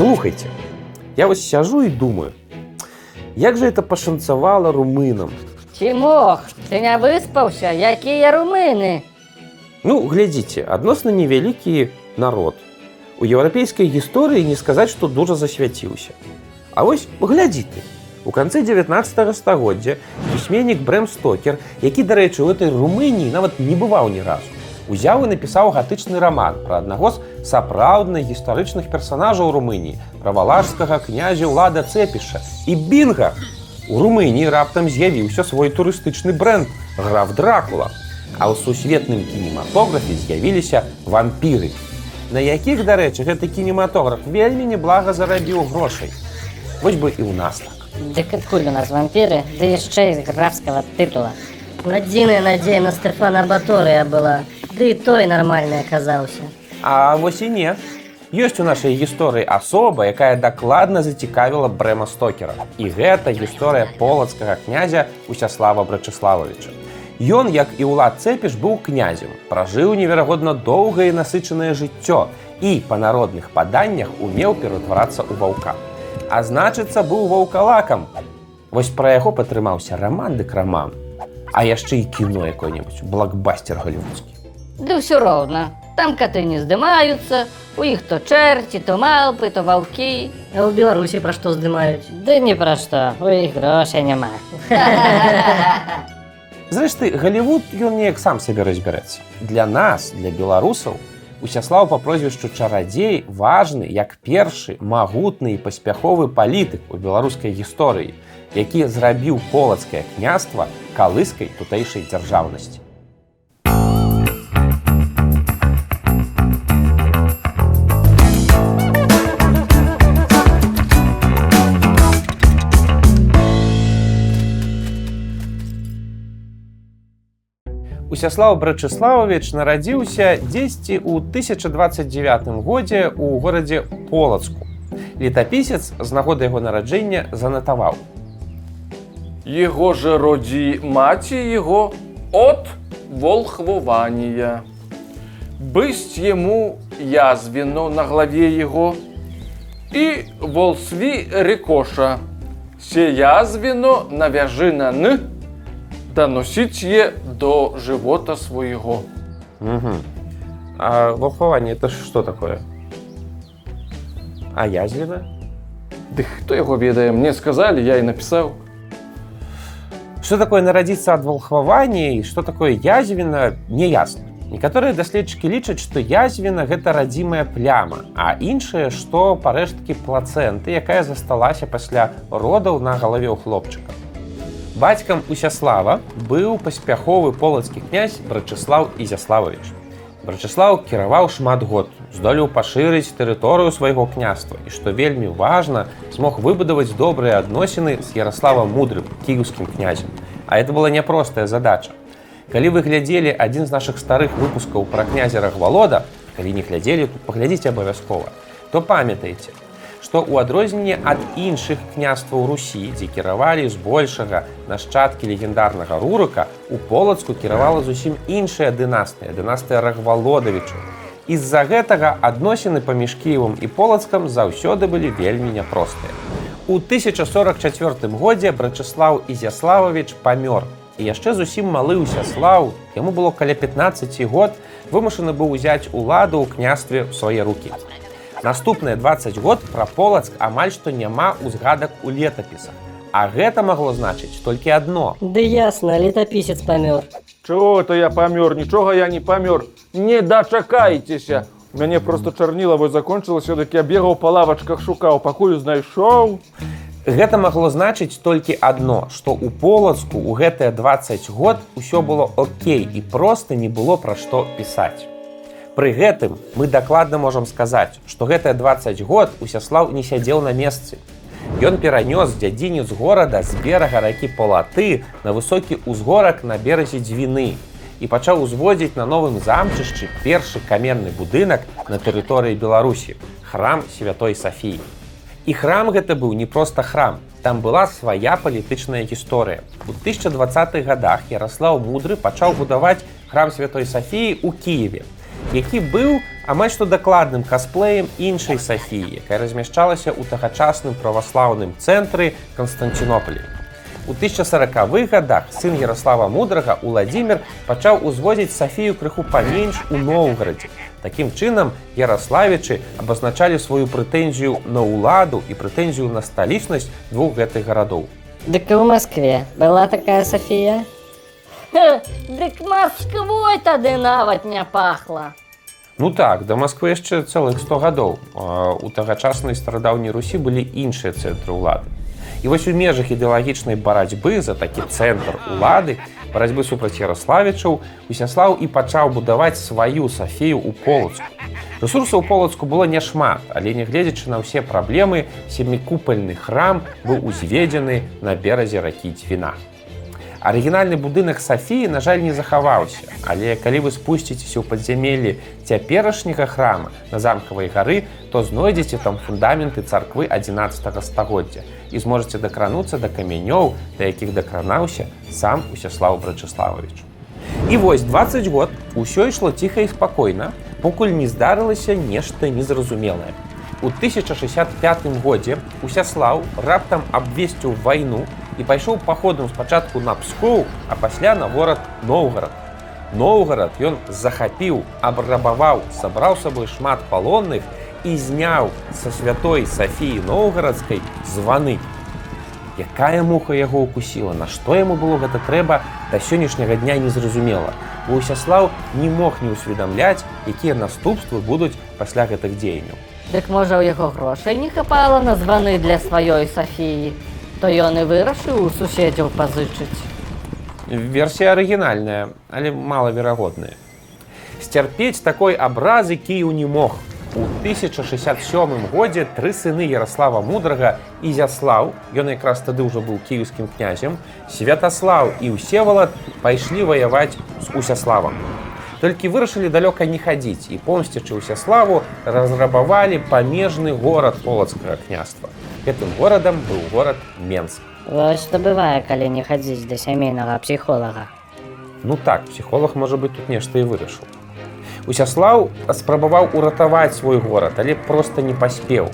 Слухайте, я вот сяжу и думаю, як же это пашанцавала румынам? Ці мог, ти не виспався, якія румини? Ну, глядзіце, адносна невялікі народ. У еўрапейскай гісторыі не сказаць, што дужа засвяціўся. А вось глядзі ты. У канцы 19 стагоддзя пісьменнік Брэм Стокер, які, дарэчы, у этой Румыніі нават не бываў ні разу. Узяў і напісаў гатычны раман пра аднаго з сапраўдных гістарычных персанажаў Румыніі, пра валашскага князя ўлада Цэпіша і Бінга. У Румыніі раптам з'явіўся свой турыстычны бренд граф Дракула. А ў сусветным кінематографе з'явіліся вампіры. На якіх, дарэчы, гэты кінематограф вельмі неблага зарабіў грошай. Вось бы і ў нас так. Дык адкуль у нас вампіры, ды яшчэ з графскага тытула. Надзіная надзея на Стэфана Баторыя была. Ды і той нармальны аказаўся. А вось і не. Ёсць у нашай гісторыі асоба, якая дакладна зацікавіла Брэма Стокера. І гэта гісторыя полацкага князя Усяслава Брачыславовича. Ён, як і ўлад цэпіш быў князем, пражыў неверагодна доўгае і насычанае жыццё і па народных паданнях умеў ператварацца ў ваўка. А значыцца быў ваўкалакам. Вось пра яго падтрымаўся раман дык раман. А яшчэ і кіно якое-небудзь блокбастер галівудскі. Ды ўсё роўна. Там каты не здымаюцца, у іх то чэрці, то малпы, то ваўкі. А ў Беларусі пра што здымаюць? Ды ні пра што, у іх грошай няма. Зрэшты, Галівуд ён неяк сам сабе разбярэцца. Для нас, для беларусаў, Усяслаў па прозвішчу чарадзей важны як першы магутны і паспяховы палітык у беларускай гісторыі, які зрабіў полацкае княства калыскай тутэйшай дзяржаўнасці. Усяслав Брачыславович нарадзіўся дзесьці ў 1029 годзе ў горадзе полацку. Летапісец з нагоды яго нараджэння занатаваў. Его же роди маці его от волхвования. Бысть ему язвено на главе его, и волсви рекоша, се навяжи на н, да носить е до живота своего. Угу. А волхвование это что такое? А язвена? Ды хто яго ведае, мне сказали, я і напісаў. Что такое нарадзіцца ад волхвавання і што такое язвена неясна. Некаторыя даследчыкі лічаць, што язвена гэта радзімая пляма, а іншае, што парэшткі плацэнты, якая засталася пасля родаў на галаве ў хлопчыка. Бацькам Усяслава быў паспяховы полацкі князь Брачыслав Ізяславович. Брачыслав кіраваў шмат год, здолеў пашырыць тэрыторыю свайго княства і што вельмі важна, змог выбудаваць добрыя адносіны з Ярославам мудрым кіеўскім князем. А это была няпростая задача. Калі вы глядзелі адзін з нашых старых выпускаў пра князя Рахвалода, калі не глядзелі, тут паглядзіце абавязкова, то памятаеце, што ў адрозненне ад іншых княстваў Русі, дзе кіравалі збольшага нашчадкі легендарнага рурыка, у полацку кіравала зусім іншая дынастыя, дынастыя Рахвалодавічу. З-за гэтага адносіны паміж Кіевам і полацкам заўсёды былі вельмі няпростыя. У 1044 годзе Брачыслаў Ізяславович памёр і яшчэ зусім малы ўсяслаў, яму было каля 15 год, вымушаны быў узяць уладу ў княстве ў свае рукі. Наступныя 20 год пра полацк амаль што няма ўзгадак у летапісах. А гэта магло значыць толькі адно. Ды ясна, летапісец памёр. Чого то я памёр, нічога я не памёр. Не дачакайцеся. У мяне просто чарніла вось закончылася, дык я бегаў па лавачках шукаў, пакуль знайшоў. Гэта магло значыць толькі адно, што ў полацку ў гэтыя 20 год усё было окей і проста не было пра што пісаць. Пры гэтым мы дакладна можам сказаць, што гэтыя 20 год Усяслаў не сядзеў на месцы. Ён перанёс дзядзіню з горада з берага ракі полаты на высокі ўзгорак на беразе дзвіны і пачаў узводзіць на новым замчышчы першы каменны будынак на тэрыторыі Беларусі, храм святой Сафіі. І храм гэта быў не проста храм. Там была свая палітычная гісторыя. У 1020-х годах Ярослаў мудры пачаў будаваць храм святой Сафіі ў Киеве, які быў амаль што дакладным касплеем іншай Сафіі, якая размяшчалася ў тагачасным праваслаўным цэнтры Канстанцінополі. У 1040-х годах сын Ярослава Мудрага Уладзімир пачаў узводзіць Сафію крыху паменш у Ноўгарадзе. Такім чынам Ярославічы абазначалі сваю прэтэнзію на ўладу і прэтэнзію на сталічнасць двух гэтых гарадоў. Дык і ў Маскве была такая Сафія? Дык Масквой тады нават не пахла. Ну так, да Масквы яшчэ цэлых 100 гадоў. У тагачаснай старадаўняй Русі былі іншыя цэнтры ўлады. І вось у межах ідэалагічнай барацьбы за такі цэнтр улады, барацьбы супраць Ярославічаў, Усяслаў і пачаў будаваць сваю Сафію ў полацку. Рэсурсаў у полацку было няшмат, але нягледзячы на ўсе праблемы, семікупальны храм быў узведзены на беразе ракі дзвіна. Арыгінальны будынак Сафіі, на жаль, не захаваўся, але калі вы спусціцеся ў падзямеллі цяперашняга храма на замкавай гары, то знойдзеце там фундаменты царквы 11 стагоддзя і зможаце дакрануцца да камянёў, да якіх дакранаўся сам Усяслав Брачыславович. І вось 20 год усё ішло ціха і спакойна, покуль не здарылася нешта незразумелае. У 1065 годзе Усяслав раптам абвесціў вайну і пайшоў паходам спачатку на пскоў, а пасля на горад Ноўгарад. Ноўгарад ён захапіў, абрабаваў, сабраў сабой шмат палонных і зняў са святой Сафіі Ноўгарадскай званы. Якая муха яго укусіла, Нашто яму было гэта трэба да сённяшняга дня незразумела. Бо Усяслав не мог не ўсведамляць, якія наступствы будуць пасля гэтых дзеянняў. Дык можа ў яго грошай не хапала на званы для сваёй Сафіі, то ён і вырашыў у суседзяў пазычыць. Версія арыгінальная, але малаверагодная. Сцярпець такой абразы Кіў не мог. У 1067 годзе тры сыны Ярослава мудрага і Зяслаў, ён якраз тады ўжо быў кіеўскім князем, Святаслаў і ўсевалад пайшлі ваяваць з Усяславам. Толькі вырашылі далёка не хадзіць і помсцячы Усяславу разрабавалі памежны горад полацкага княства. Гэтым горадам быў горад Менск. Вось што бывае, калі не хадзіць да сямейнага псіхолага. Ну так, псіхолог можа быць тут нешта і вырашыў. Усяслаў спрабаваў уратаваць свой горад, але проста не паспеў.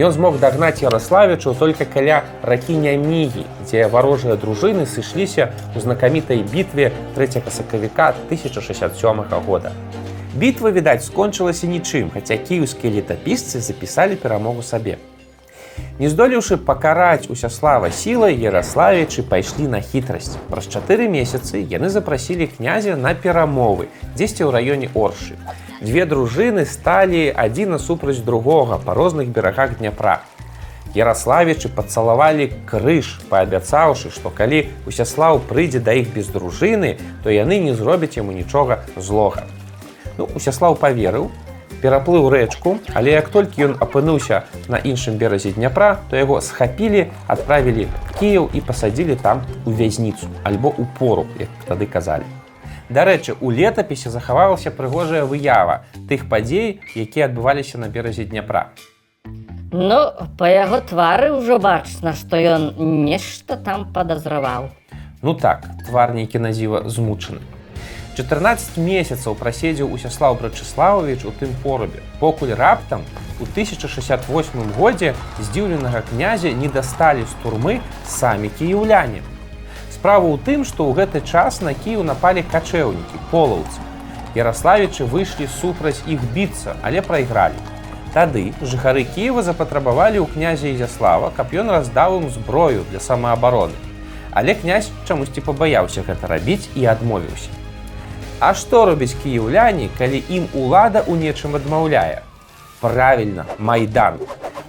Ён змог дагнаць Ярославічу толькі каля ракі Нямігі, дзе варожыя дружыны сышліся ў знакамітай бітве 3 сакавіка 1067 года. Бітва, відаць, скончылася нічым, хаця кіеўскія летапісцы запісалі перамогу сабе. Не здолеўшы пакараць Усяслава сілай, Ярославічы пайшлі на хітрасць. Праз чатыры месяцы яны запрасілі князя на перамовы, дзесьці ў раёне Оршы. Две дружыны сталі адзіна супраць другога па розных берагах Дняпра. Ярославічы пацалавалі крыж, паабяцаўшы, што калі Усяслаў прыйдзе да іх без дружыны, то яны не зробяць яму нічога злога. Ну, Усяслаў паверыў, пераплыў рэчку, але як толькі ён апынуўся на іншым беразе дняпра, то яго схапілі, адправілі Кіяў і пасадзілі там у вязніцу альбо у пору, як тады казалі. Дарэчы, у летапісе захавалася прыгожая выява тых падзей, якія адбываліся на беразе дняпра. Ну, па яго твары ўжо бачна, што ён нешта там падазраваў. Ну так, твар нейкі назіва змучаны. 14 месяцаў праседзеў Усяслав Брачыславович у тым порубе. Покуль раптам у 1068 годзе здзіўленага князя не дасталі з турмы самі кіяўляне. Справа ў тым, што ў гэты час на Кіў напалі качэўнікі, полаўцы. Ярославічы выйшлі супраць іх біцца, але прайгралі. Тады жыхары Кіева запатрабавалі ў князя Ізяслава, каб ён раздаў ім зброю для самаабароны. Але князь чамусьці пабаяўся гэта рабіць і адмовіўся. А што робіць кіяўляне, калі ім улада ў нечым адмаўляе? Правільна, майдан.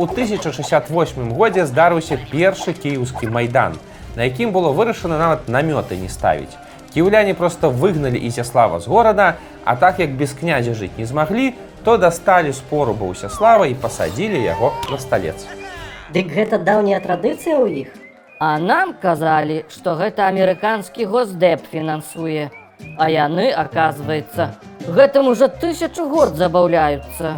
У 1068 годзе здарыўся першы кіеўскі майдан, на якім было вырашана нават намёты не ставіць. Кіўляне проста выгналі Ізяслава з горада, а так як без князя жыць не змаглі, то дасталі спору Баўсяслава і пасадзілі яго на сталец. Дык гэта даўняя традыцыя ў іх. А нам казалі, што гэта амерыканскі госдэп фінансуе. А яны, аказваецца, гэтым ужо тысячу год забаўляюцца.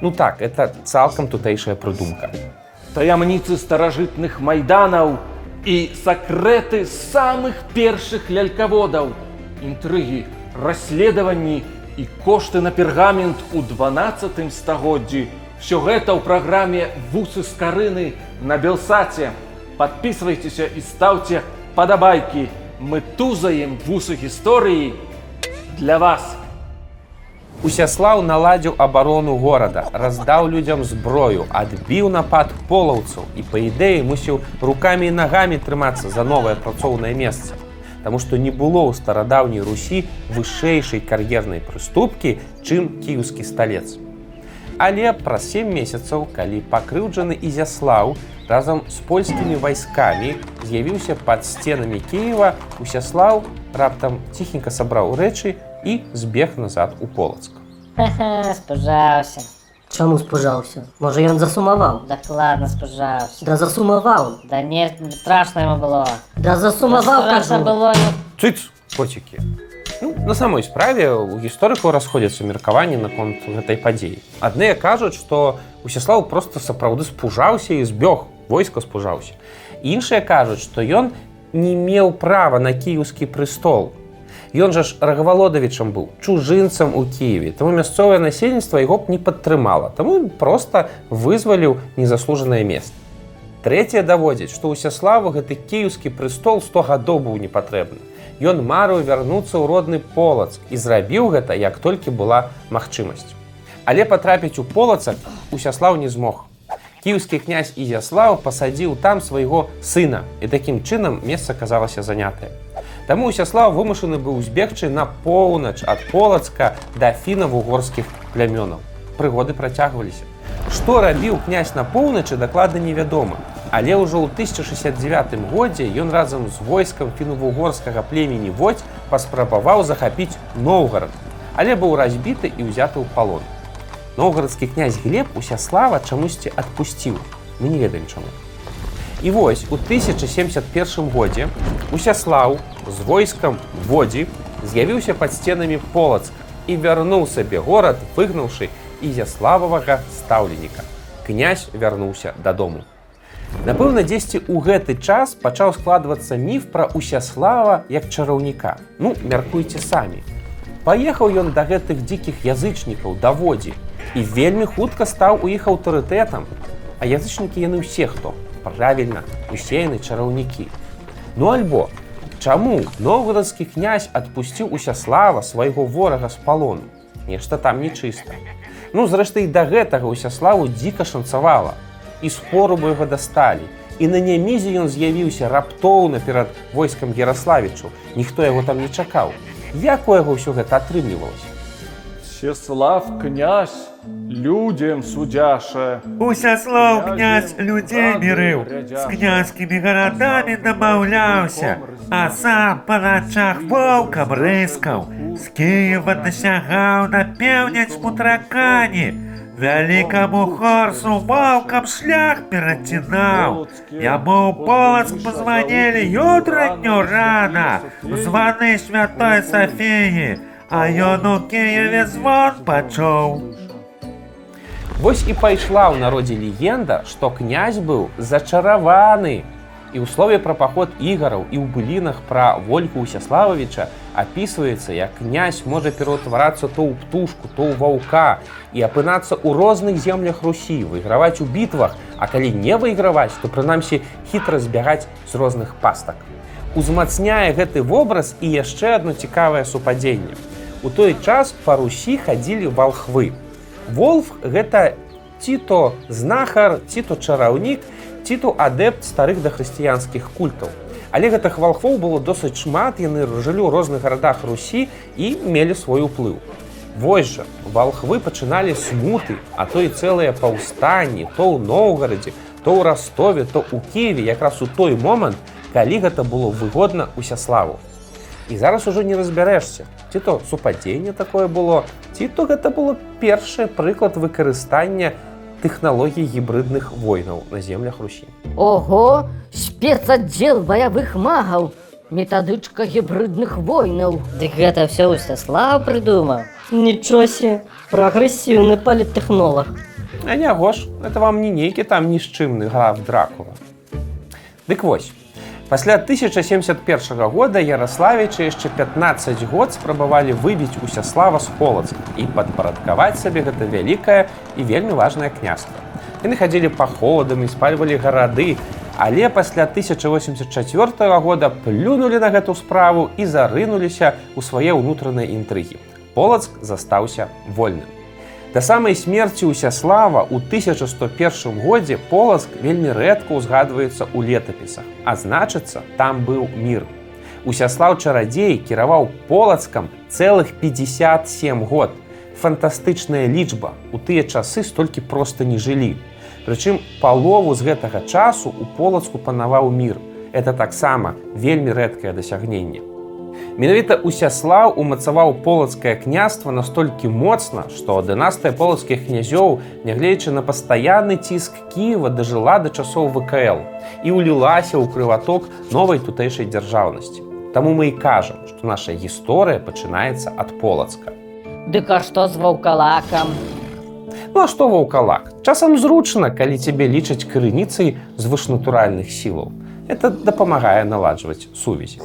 Ну так, это цалкам тутэйшая прыдумка. таямніцы старажытных майданаў і сакрэты самых першых лялькаводаў, інтрыгі, расследаванні і кошты на пергамент у 12 стагоддзі. Всё гэта ў праграме вусы з карыны на Белсаце. Падпісвайцеся і стаўце падабайкі. Мы тузаем вусы гісторыі для вас. Усяслаў наладзіў абарону горада, раздаў людзям зброю, адбіў напад полаўцаў і па ідэі мусіў рукамі і нагамі трымацца за новае працоўнае месца. Таму што не было ў старадаўняй русі вышэйшай кар'ернай прыступкі, чым кіеўскі сталец. Але праз сем месяцаў, калі пакрыўджаны Ізяслаў разам з польскімі вайскамі з'явіўся пад сценамі Кіева, Усяслаў раптам ціхенька сабраў рэчы і збег назад у полацк. Ха-ха, спужаўся. Чаму спужаўся? Можа ён засумаваў? Дакладна спужаўся. Да засумаваў. Да не страшно яму было. Да засумаваў, было. Цыц, коцікі. На самой справе у гісторыкаў расходзяцца меркаванні наконт гэтай падзеі. Адныя кажуць, што Усяслаў проста сапраўды спужаўся і збег, войска спужаўся. Іншыя кажуць, што ён не меў права на кіеўскі прыстол. Ён жа ж рагавалодавічам быў чужынцам у Кіеве, таму мясцовае насельніцтва яго б не падтрымала, таму проста вызваліў незаслужанае месца. Трэцяе даводзіць, што ўсяславу гэты кіеўскі прыстол 100 гадоў быў не патрэбны. Ён марыў вярнуцца ў родны полацк і зрабіў гэта, як толькі была магчымасць. Але патрапіць у полацак Усяслаў не змог. Кіеўскі князь Ізяслаў пасадзіў там свайго сына і такім чынам месца казалася занятае. Таму Усяслав вымушаны быў збегчы на поўнач ад полацка да фіна-вугорскіх плямёнаў. Прыгоды працягваліся. Што рабіў князь на поўначы дакладна невядома. Але ўжо ў 1069 годзе ён разам з войскам фіну-вугорскага племені Водь паспрабаваў захапіць Ноўгарад, але быў разбіты і ўзяты ў палон. Новгарадскі князь Глеб Усяслава чамусьці адпусціў. Мы не ведаем чаму. І вось у 1071 годзе Усяслаў з войскам Водзі з'явіўся пад сценамі полацк і вярнуў сабе горад, выгнаўшы ізяслававага стаўленіка. Князь вярнуўся дадому. Напэўна, дзесьці ў гэты час пачаў складвацца міф пра Усяслава як чараўніка. Ну, мяркуйце самі. Паехаў ён да гэтых дзікіх язычнікаў даводзі і вельмі хутка стаў у іх аўтарытэтам. А язычнікі яны ўсе хто? Правільна, усе яны чараўнікі. Ну альбо чаму новгарадскі князь адпусціў Усяслава свайго ворага з палону? Нешта там нечыста. Ну, зрэшты, і да гэтага Усяславу дзіка шанцавала. І спору бы яго дасталі. І на нямізе ён з'явіўся раптоўна перад войскам Ярославічу. Ніхто яго там не чакаў. Як у яго ўсё гэта атрымлівалася? Всеслав князь, людям судяше. Усяслав князь людзей мірыў, з князькімі гарадамі дамаўляўся, а сам па начах воўкам рыскаў, з Кіева дасягаў на пеўняць мутракані. Вялікаму хорсу воўкам шлях перацінаў. Яму ў полацк пазванілі ютранню рана, званы святой Сафіі, а ён у Кіеве звон пачуў. Вось і пайшла ў народзе легенда, што князь быў зачараваны. І ў слове пра паход ігараў і ў былінах пра вольку Усяслававіча апісваецца, як князь можа пераўтварацца то ў птушку, то ў ваўка і апынацца ў розных землях Русі, выйграваць у бітвах, а калі не выйграваць, то прынамсі хітра збягаць з розных пастак. Узмацняе гэты вобраз і яшчэ адно цікавае супадзенне. У той час па Русі хадзілі валхвы. Волф гэта ці то знахар, ці то чараўнік, ці то адэпт старых дахрысціянскіх культаў. Але гэтых валхвоў было досыць шмат, яны жылі ў розных гарадах Русі і мелі свой уплыў. Вось жа валхвы пачыналі смуты, а то і цэлыя паўстанні, то ў Ноўгарадзе, то ў Растове, то ў Киеве якраз у той момант, калі гэта было выгодна Усяславу. І зараз ужо не разбярэшся, ці то супадзенне такое было, ці то гэта было першы прыклад выкарыстання тэхналогій гібрыдных войнаў на землях Русі. Ого, спецаддзел баявых магаў, метадычка гібрыдных войнаў. Дык гэта ўсё Усяслав прыдумаў. Нічого себе, прагрэсіўны паліттэхнолог. А няго ж, это вам не нейкі там нішчымны граф Дракула. Дык вось, Пасля 1071 года Ярославічы яшчэ 15 год спрабавалі выбіць Усяслава з полацка і падпарадкаваць сабе гэта вялікае і вельмі важнае княства. Яны хадзілі паходамі, спальвалі гарады, але пасля 1084 года плюнулі на гэту справу і зарынуліся ў свае ўнутраныя інтрыгі. Полацк застаўся вольным. Да самай смерці Усяслава ў 1101 годзе Полацк вельмі рэдка ўзгадваецца ў летапісах, а значыцца, там быў мір. Усяслаў чарадзей кіраваў полацкам цэлых 57 год. Фантастычная лічба. У тыя часы столькі проста не жылі. Прычым палову з гэтага часу у полацку панаваў мір. Это таксама вельмі рэдкае дасягненне. Менавіта Усяслаў умацаваў полацкае княства настолькі моцна, што дынастыя полацкіх князёў, нягледзячы на пастаянны ціск Кіева дажыла да часоў ВКЛ і ўлілася ў крываток новай тутэйшай дзяржаўнасці. Таму мы і кажам, што наша гісторыя пачынаецца ад полацка. Дык а што з ваўкалакам? Ну а што ваўкалак? Часам зручна, калі цябе лічаць крыніцай звышнатуральных сілаў. Это дапамагае наладжваць сувязі.